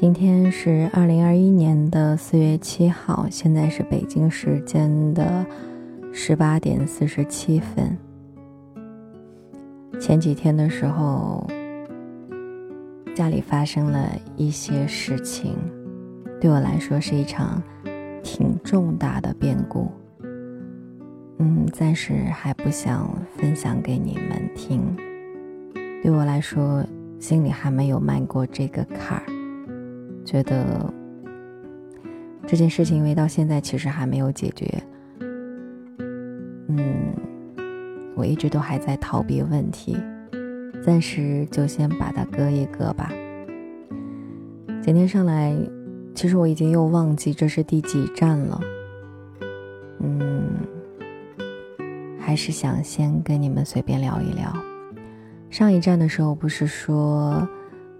今天是二零二一年的四月七号，现在是北京时间的十八点四十七分。前几天的时候，家里发生了一些事情，对我来说是一场挺重大的变故。嗯，暂时还不想分享给你们听。对我来说，心里还没有迈过这个坎儿。觉得这件事情，因为到现在其实还没有解决，嗯，我一直都还在逃避问题，暂时就先把它搁一搁吧。今天上来，其实我已经又忘记这是第几站了，嗯，还是想先跟你们随便聊一聊。上一站的时候不是说。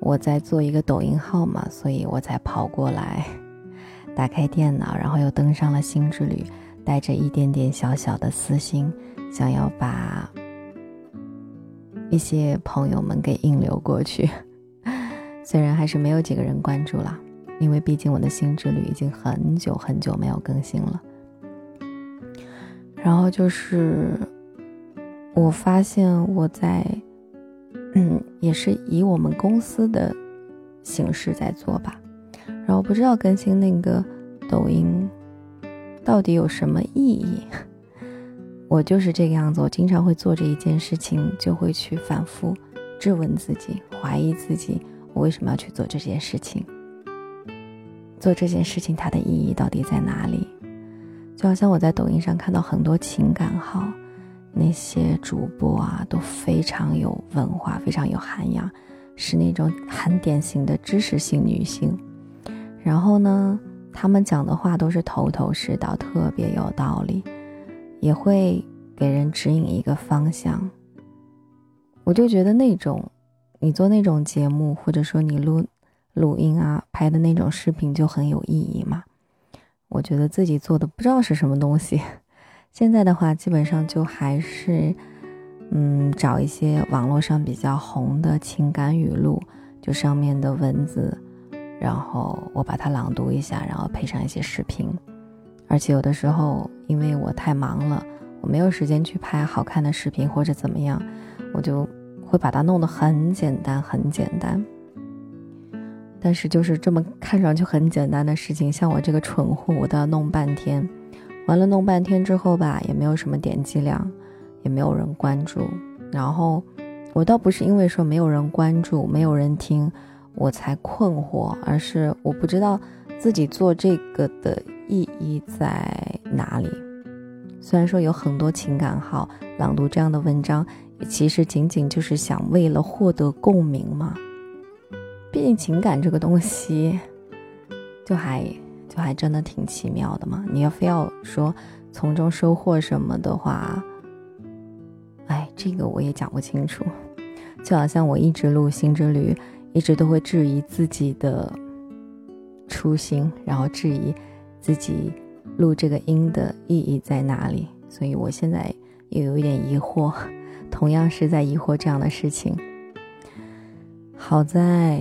我在做一个抖音号嘛，所以我才跑过来，打开电脑，然后又登上了新之旅，带着一点点小小的私心，想要把一些朋友们给引流过去。虽然还是没有几个人关注了，因为毕竟我的新之旅已经很久很久没有更新了。然后就是我发现我在。嗯，也是以我们公司的形式在做吧，然后不知道更新那个抖音到底有什么意义。我就是这个样子，我经常会做这一件事情，就会去反复质问自己，怀疑自己，我为什么要去做这件事情？做这件事情它的意义到底在哪里？就好像我在抖音上看到很多情感号。那些主播啊，都非常有文化，非常有涵养，是那种很典型的知识性女性。然后呢，他们讲的话都是头头是道，特别有道理，也会给人指引一个方向。我就觉得那种，你做那种节目，或者说你录录音啊，拍的那种视频就很有意义嘛。我觉得自己做的不知道是什么东西。现在的话，基本上就还是，嗯，找一些网络上比较红的情感语录，就上面的文字，然后我把它朗读一下，然后配上一些视频。而且有的时候，因为我太忙了，我没有时间去拍好看的视频或者怎么样，我就会把它弄得很简单，很简单。但是就是这么看上去很简单的事情，像我这个蠢货，我都要弄半天。完了弄半天之后吧，也没有什么点击量，也没有人关注。然后我倒不是因为说没有人关注、没有人听，我才困惑，而是我不知道自己做这个的意义在哪里。虽然说有很多情感号朗读这样的文章，其实仅仅就是想为了获得共鸣嘛。毕竟情感这个东西，就还。就还真的挺奇妙的嘛！你要非要说从中收获什么的话，哎，这个我也讲不清楚。就好像我一直录心之旅，一直都会质疑自己的初心，然后质疑自己录这个音的意义在哪里。所以我现在也有一点疑惑，同样是在疑惑这样的事情。好在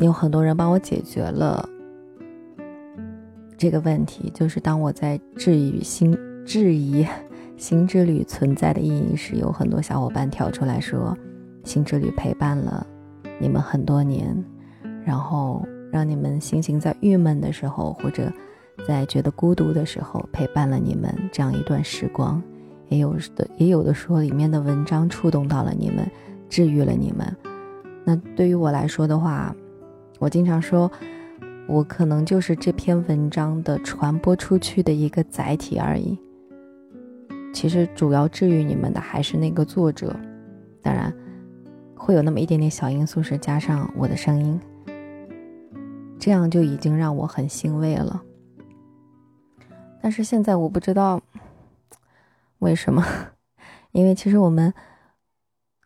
有很多人帮我解决了。这个问题就是，当我在质疑新质疑新之旅存在的意义时，有很多小伙伴跳出来说，新之旅陪伴了你们很多年，然后让你们心情在郁闷的时候，或者在觉得孤独的时候，陪伴了你们这样一段时光。也有的也有的说，里面的文章触动到了你们，治愈了你们。那对于我来说的话，我经常说。我可能就是这篇文章的传播出去的一个载体而已。其实主要治愈你们的还是那个作者，当然会有那么一点点小因素是加上我的声音，这样就已经让我很欣慰了。但是现在我不知道为什么，因为其实我们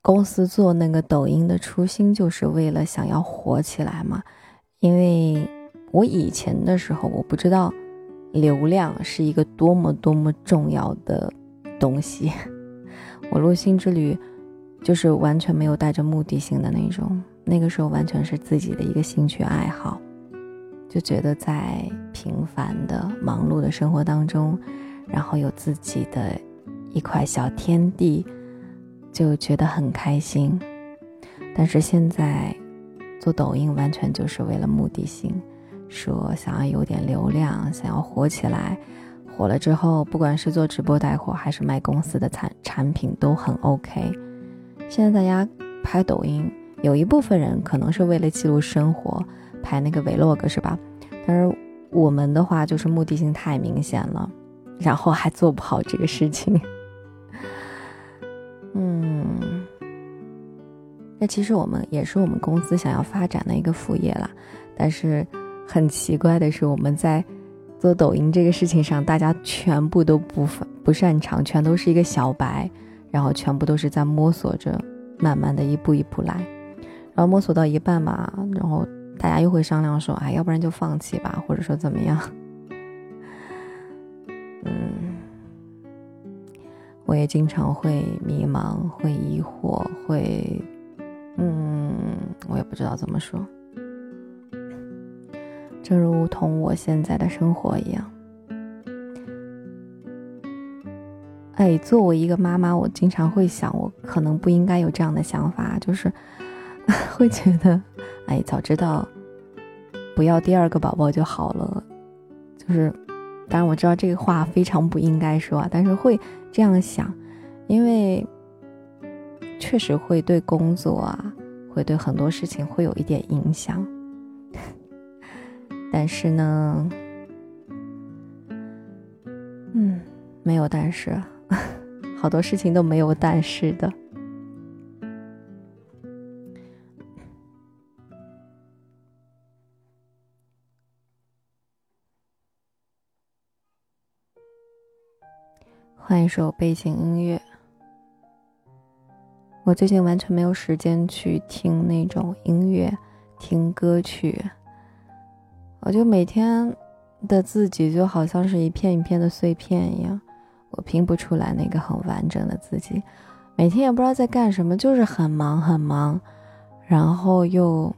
公司做那个抖音的初心就是为了想要火起来嘛，因为。我以前的时候，我不知道流量是一个多么多么重要的东西。我录新之旅就是完全没有带着目的性的那种，那个时候完全是自己的一个兴趣爱好，就觉得在平凡的忙碌的生活当中，然后有自己的一块小天地，就觉得很开心。但是现在做抖音完全就是为了目的性，说想要有点流量，想要火起来，火了之后，不管是做直播带货还是卖公司的产产品都很 OK。现在大家拍抖音，有一部分人可能是为了记录生活，拍那个 vlog 是吧？但是我们的话就是目的性太明显了，然后还做不好这个事情。嗯。那其实我们也是我们公司想要发展的一个副业啦，但是很奇怪的是，我们在做抖音这个事情上，大家全部都不不擅长，全都是一个小白，然后全部都是在摸索着，慢慢的一步一步来，然后摸索到一半嘛，然后大家又会商量说，哎，要不然就放弃吧，或者说怎么样？嗯，我也经常会迷茫，会疑惑，会。嗯，我也不知道怎么说。正如同我现在的生活一样。哎，作为一个妈妈，我经常会想，我可能不应该有这样的想法，就是 会觉得，哎，早知道不要第二个宝宝就好了。就是，当然我知道这个话非常不应该说，但是会这样想，因为。确实会对工作啊，会对很多事情会有一点影响。但是呢，嗯，没有但是，好多事情都没有但是的。换一首背景音乐。我最近完全没有时间去听那种音乐，听歌曲。我就每天的自己就好像是一片一片的碎片一样，我拼不出来那个很完整的自己。每天也不知道在干什么，就是很忙很忙，然后又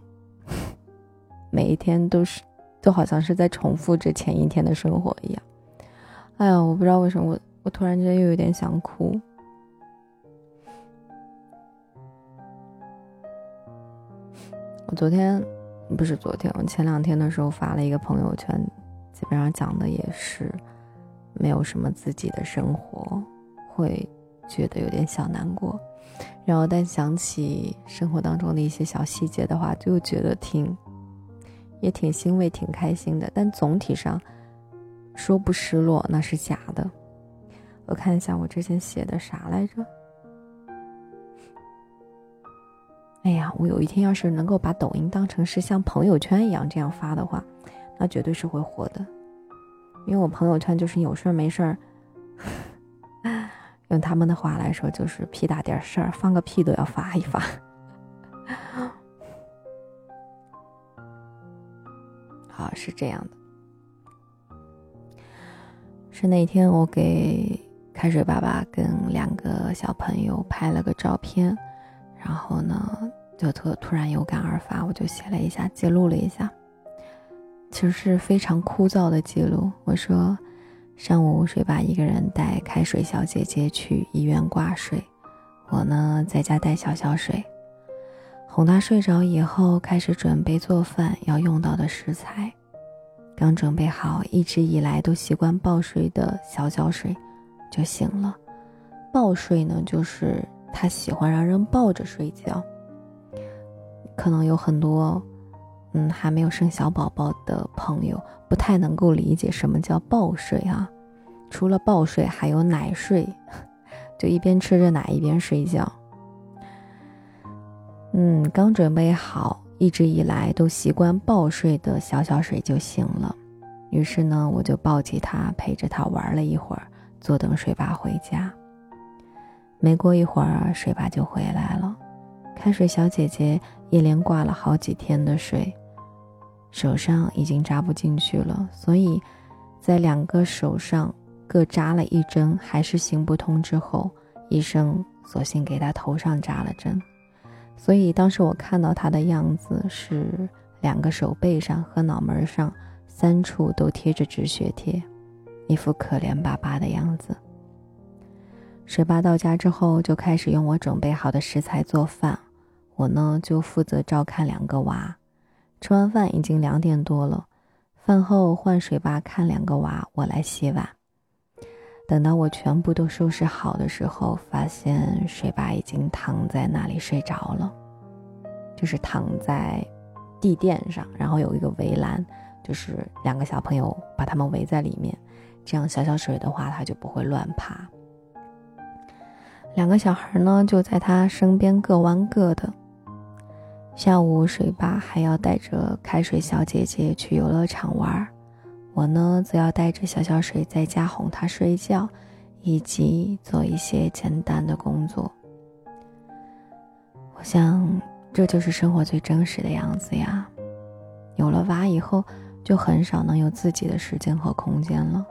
每一天都是，就好像是在重复着前一天的生活一样。哎呀，我不知道为什么我我突然间又有点想哭。我昨天不是昨天，我前两天的时候发了一个朋友圈，基本上讲的也是没有什么自己的生活，会觉得有点小难过。然后但想起生活当中的一些小细节的话，就觉得挺也挺欣慰、挺开心的。但总体上说不失落那是假的。我看一下我之前写的啥来着。哎呀，我有一天要是能够把抖音当成是像朋友圈一样这样发的话，那绝对是会火的。因为我朋友圈就是有事儿没事儿，用他们的话来说就是屁大点事儿，放个屁都要发一发。好，是这样的，是那天我给开水爸爸跟两个小朋友拍了个照片。然后呢，就突突然有感而发，我就写了一下，记录了一下。其实是非常枯燥的记录。我说，上午水爸一个人带开水小姐姐去医院挂水，我呢在家带小小水，哄她睡着以后，开始准备做饭要用到的食材。刚准备好，一直以来都习惯抱睡的小小水就醒了。抱睡呢，就是。他喜欢让人抱着睡觉，可能有很多，嗯，还没有生小宝宝的朋友不太能够理解什么叫抱睡啊。除了抱睡，还有奶睡，就一边吃着奶一边睡觉。嗯，刚准备好，一直以来都习惯抱睡的小小水就醒了，于是呢，我就抱起他，陪着他玩了一会儿，坐等水爸回家。没过一会儿，水爸就回来了。开水小姐姐一连挂了好几天的水，手上已经扎不进去了，所以在两个手上各扎了一针，还是行不通之后，医生索性给他头上扎了针。所以当时我看到他的样子是两个手背上和脑门上三处都贴着止血贴，一副可怜巴巴的样子。水爸到家之后就开始用我准备好的食材做饭，我呢就负责照看两个娃。吃完饭已经两点多了，饭后换水爸看两个娃，我来洗碗。等到我全部都收拾好的时候，发现水爸已经躺在那里睡着了，就是躺在地垫上，然后有一个围栏，就是两个小朋友把他们围在里面，这样小小水的话他就不会乱爬。两个小孩呢就在他身边各玩各的。下午水爸还要带着开水小姐姐去游乐场玩。我呢，则要带着小小水在家哄她睡觉，以及做一些简单的工作。我想，这就是生活最真实的样子呀。有了娃以后，就很少能有自己的时间和空间了。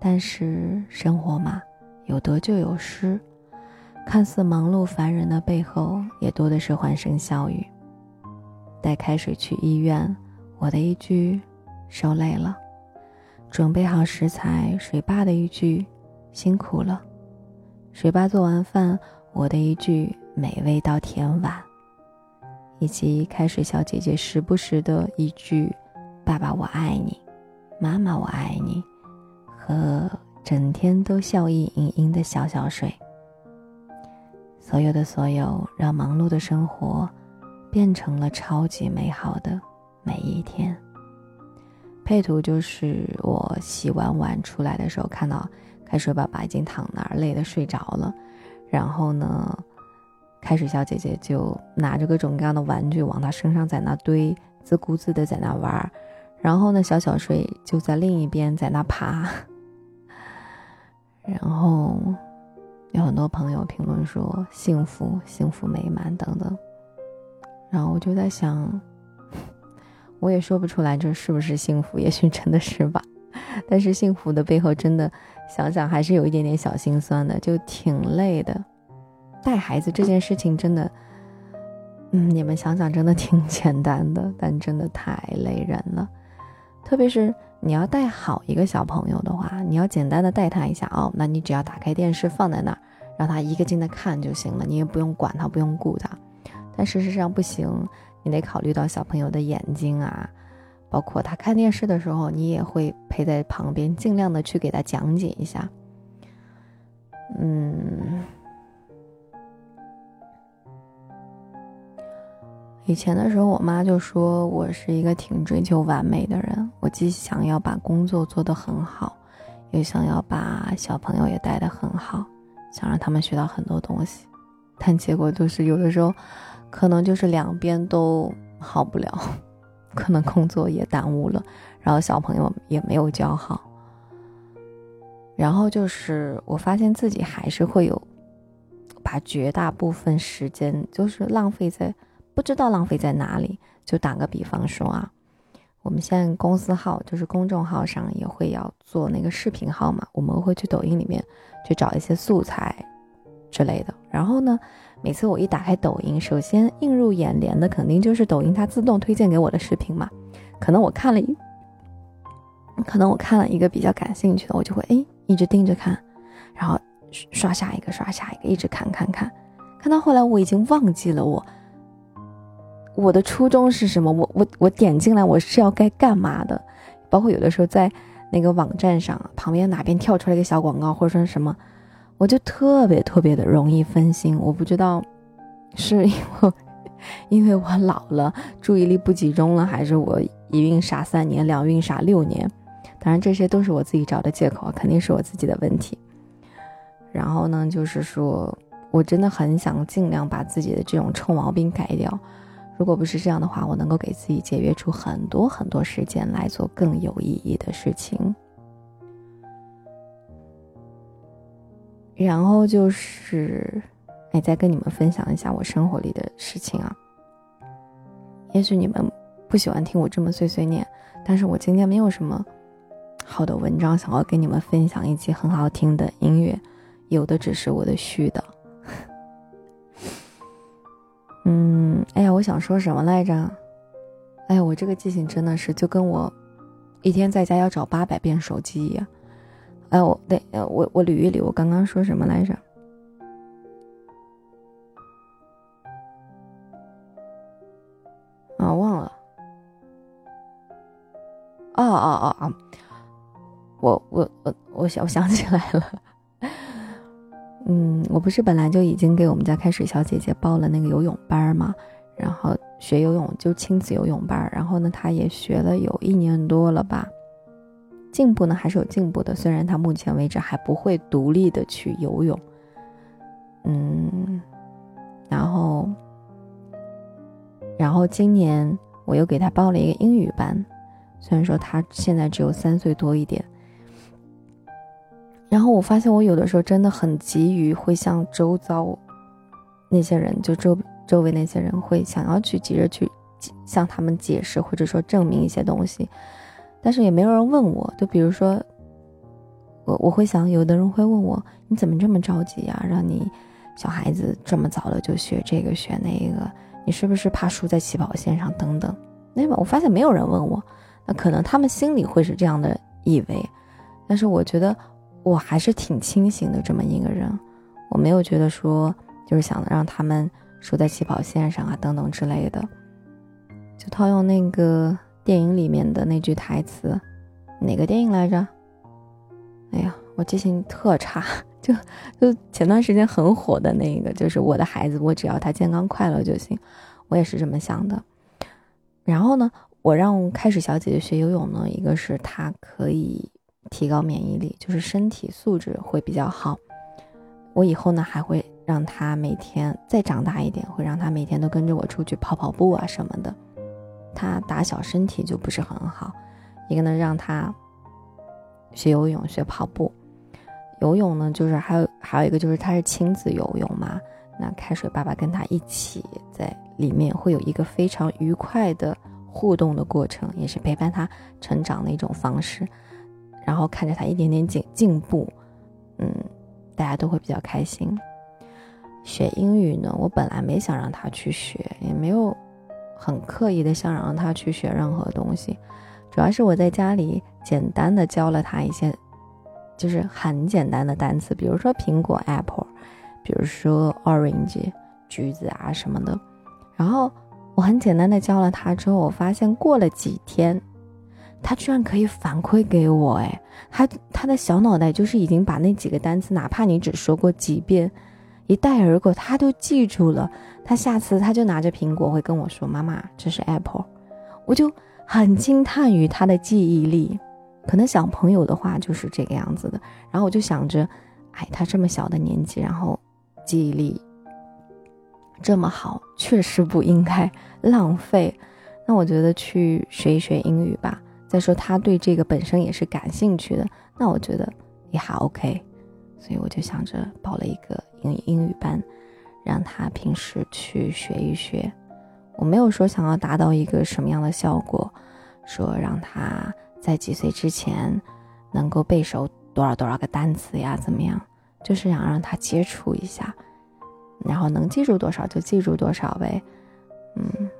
但是生活嘛，有得就有失，看似忙碌烦人的背后，也多的是欢声笑语。带开水去医院，我的一句“受累了”。准备好食材，水爸的一句“辛苦了”；水爸做完饭，我的一句“美味到天晚”；以及开水小姐姐时不时的一句“爸爸我爱你，妈妈我爱你”，和整天都笑意盈盈的小小水。所有的所有，让忙碌的生活变成了超级美好的每一天。配图就是我洗完碗出来的时候，看到开水爸爸已经躺那儿累得睡着了，然后呢，开水小姐姐就拿着各种各样的玩具往他身上在那堆，自顾自的在那玩，然后呢，小小睡就在另一边在那爬，然后有很多朋友评论说幸福、幸福美满等等，然后我就在想。我也说不出来这是不是幸福，也许真的是吧。但是幸福的背后，真的想想还是有一点点小心酸的，就挺累的。带孩子这件事情真的，嗯，你们想想，真的挺简单的，但真的太累人了。特别是你要带好一个小朋友的话，你要简单的带他一下哦，那你只要打开电视放在那儿，让他一个劲的看就行了，你也不用管他，不用顾他。但事实上不行。你得考虑到小朋友的眼睛啊，包括他看电视的时候，你也会陪在旁边，尽量的去给他讲解一下。嗯，以前的时候，我妈就说我是一个挺追求完美的人，我既想要把工作做得很好，又想要把小朋友也带得很好，想让他们学到很多东西，但结果都是有的时候。可能就是两边都好不了，可能工作也耽误了，然后小朋友也没有教好，然后就是我发现自己还是会有把绝大部分时间就是浪费在不知道浪费在哪里。就打个比方说啊，我们现在公司号就是公众号上也会要做那个视频号嘛，我们会去抖音里面去找一些素材之类的，然后呢。每次我一打开抖音，首先映入眼帘的肯定就是抖音它自动推荐给我的视频嘛。可能我看了一，可能我看了一个比较感兴趣的，我就会哎一直盯着看，然后刷下一个，刷下一个，一直看看看，看到后来我已经忘记了我我的初衷是什么，我我我点进来我是要该干嘛的，包括有的时候在那个网站上旁边哪边跳出来一个小广告或者说什么。我就特别特别的容易分心，我不知道是因为因为我老了，注意力不集中了，还是我一孕傻三年，两孕傻六年。当然这些都是我自己找的借口，肯定是我自己的问题。然后呢，就是说我真的很想尽量把自己的这种臭毛病改掉。如果不是这样的话，我能够给自己节约出很多很多时间来做更有意义的事情。然后就是，哎，再跟你们分享一下我生活里的事情啊。也许你们不喜欢听我这么碎碎念，但是我今天没有什么好的文章想要跟你们分享，以及很好听的音乐，有的只是我的絮叨。嗯。哎呀，我想说什么来着？哎呀，我这个记性真的是就跟我一天在家要找八百遍手机一样。哎，我对，我我捋一捋，我刚刚说什么来着？啊，忘了。哦哦哦哦，我我我我想我想起来了。嗯，我不是本来就已经给我们家开水小姐姐报了那个游泳班嘛？然后学游泳就亲子游泳班，然后呢，她也学了有一年多了吧，进步呢还是有进步的。虽然他目前为止还不会独立的去游泳，嗯，然后，然后今年我又给他报了一个英语班，虽然说他现在只有三岁多一点。然后我发现，我有的时候真的很急于会向周遭那些人，就周周围那些人，会想要去急着去向他们解释，或者说证明一些东西，但是也没有人问我。就比如说，我我会想，有的人会问我，你怎么这么着急呀？让你小孩子这么早的就学这个学那个，你是不是怕输在起跑线上？等等。那么我发现没有人问我，那可能他们心里会是这样的以为，但是我觉得。我还是挺清醒的这么一个人，我没有觉得说就是想让他们输在起跑线上啊等等之类的。就套用那个电影里面的那句台词，哪个电影来着？哎呀，我记性特差，就就前段时间很火的那个，就是我的孩子，我只要他健康快乐就行。我也是这么想的。然后呢，我让开始小姐姐学游泳呢，一个是她可以。提高免疫力，就是身体素质会比较好。我以后呢，还会让他每天再长大一点，会让他每天都跟着我出去跑跑步啊什么的。他打小身体就不是很好，一个呢让他学游泳、学跑步。游泳呢，就是还有还有一个就是他是亲子游泳嘛，那开水爸爸跟他一起在里面会有一个非常愉快的互动的过程，也是陪伴他成长的一种方式。然后看着他一点点进进步，嗯，大家都会比较开心。学英语呢，我本来没想让他去学，也没有很刻意的想让他去学任何东西，主要是我在家里简单的教了他一些，就是很简单的单词，比如说苹果 apple，比如说 orange 橘子啊什么的。然后我很简单的教了他之后，我发现过了几天。他居然可以反馈给我，哎，他他的小脑袋就是已经把那几个单词，哪怕你只说过几遍，一带而过，他都记住了。他下次他就拿着苹果会跟我说：“妈妈，这是 apple。”我就很惊叹于他的记忆力。可能小朋友的话就是这个样子的。然后我就想着，哎，他这么小的年纪，然后记忆力这么好，确实不应该浪费。那我觉得去学一学英语吧。再说他对这个本身也是感兴趣的，那我觉得也还 OK，所以我就想着报了一个英英语班，让他平时去学一学。我没有说想要达到一个什么样的效果，说让他在几岁之前能够背熟多少多少个单词呀，怎么样？就是想让他接触一下，然后能记住多少就记住多少呗。嗯，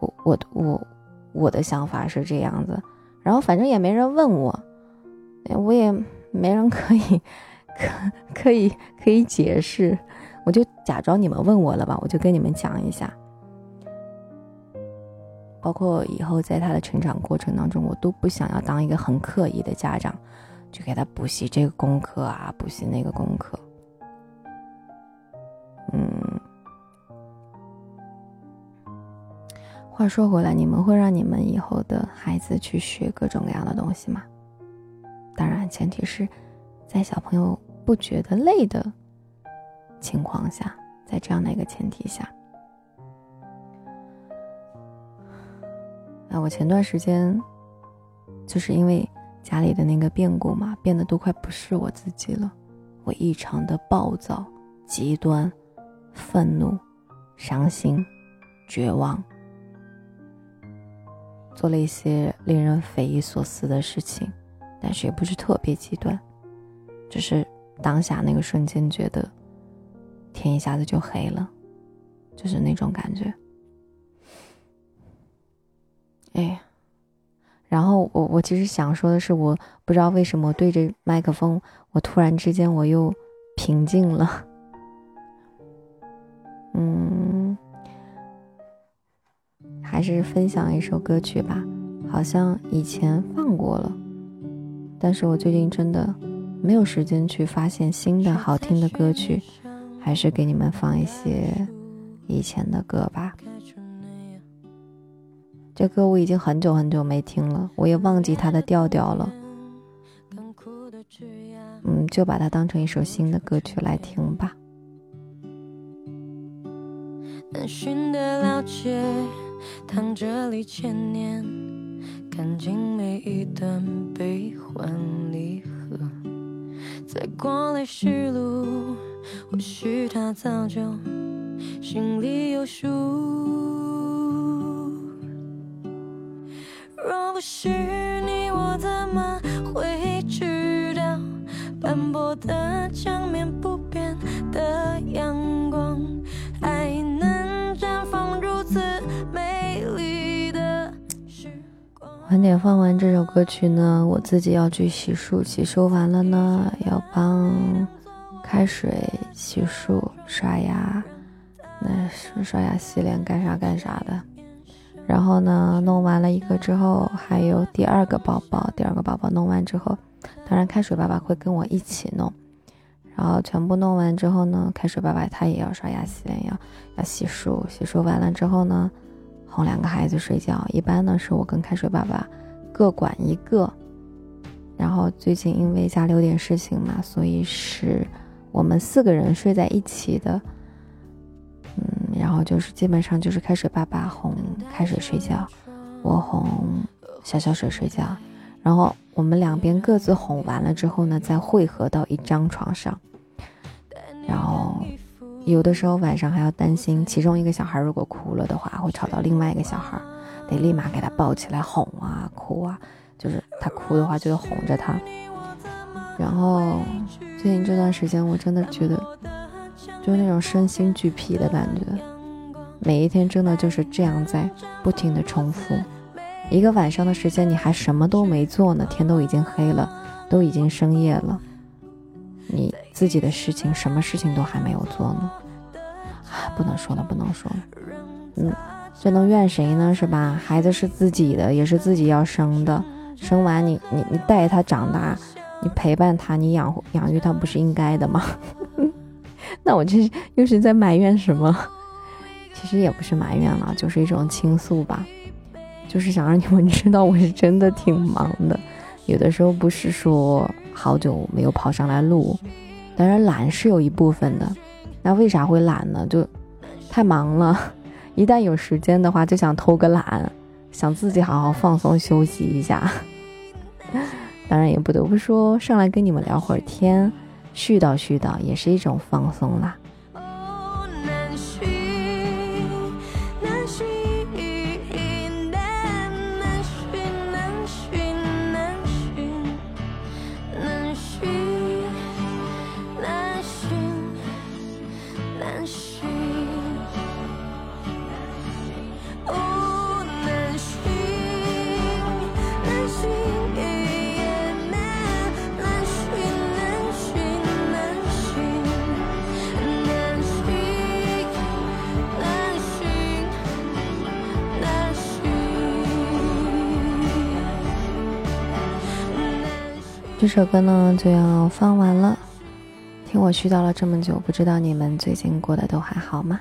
我我我我的想法是这样子。然后反正也没人问我，我也没人可以可 可以可以解释，我就假装你们问我了吧，我就跟你们讲一下。包括以后在他的成长过程当中，我都不想要当一个很刻意的家长，去给他补习这个功课啊，补习那个功课。嗯。话说回来，你们会让你们以后的孩子去学各种各样的东西吗？当然，前提是在小朋友不觉得累的情况下，在这样的一个前提下。那我前段时间就是因为家里的那个变故嘛，变得都快不是我自己了。我异常的暴躁、极端、愤怒、伤心、绝望。做了一些令人匪夷所思的事情，但是也不是特别极端，只是当下那个瞬间觉得天一下子就黑了，就是那种感觉。哎，然后我我其实想说的是，我不知道为什么对着麦克风，我突然之间我又平静了。嗯，还是分享一首歌曲吧，好像以前放过了，但是我最近真的没有时间去发现新的好听的歌曲，还是给你们放一些以前的歌吧。这歌我已经很久很久没听了，我也忘记它的调调了。嗯，就把它当成一首新的歌曲来听吧。难寻的了解，躺着里千年，看尽每一段悲欢离合，再过来时路，或许他早就心里有数。若不是你，我怎么会知道？斑驳的墙面，不变的样晚点放完这首歌曲呢，我自己要去洗漱，洗漱完了呢，要帮开水洗漱、刷牙，那是刷牙、洗脸，干啥干啥的。然后呢，弄完了一个之后，还有第二个宝宝。第二个宝宝弄完之后，当然开水爸爸会跟我一起弄。然后全部弄完之后呢，开水爸爸他也要刷牙洗脸，要要洗漱。洗漱完了之后呢，哄两个孩子睡觉。一般呢是我跟开水爸爸各管一个。然后最近因为家里有点事情嘛，所以是我们四个人睡在一起的。嗯，然后就是基本上就是开水爸爸哄开水睡觉，我哄小小水睡觉，然后我们两边各自哄完了之后呢，再汇合到一张床上。然后有的时候晚上还要担心，其中一个小孩如果哭了的话，会吵到另外一个小孩，得立马给他抱起来哄啊哭啊，就是他哭的话就要哄着他。然后最近这段时间我真的觉得。就是那种身心俱疲的感觉，每一天真的就是这样在不停的重复。一个晚上的时间，你还什么都没做呢，天都已经黑了，都已经深夜了，你自己的事情什么事情都还没有做呢？啊，不能说了，不能说了。嗯，这能怨谁呢？是吧？孩子是自己的，也是自己要生的，生完你你你带他长大，你陪伴他，你养养育他，不是应该的吗？那我这又是在埋怨什么？其实也不是埋怨了，就是一种倾诉吧，就是想让你们知道我是真的挺忙的。有的时候不是说好久没有跑上来录，当然懒是有一部分的。那为啥会懒呢？就太忙了。一旦有时间的话，就想偷个懒，想自己好好放松休息一下。当然也不得不说，上来跟你们聊会儿天。絮叨絮叨也是一种放松啦。这首歌呢就要放完了，听我絮叨了这么久，不知道你们最近过得都还好吗？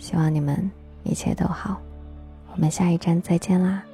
希望你们一切都好，我们下一站再见啦。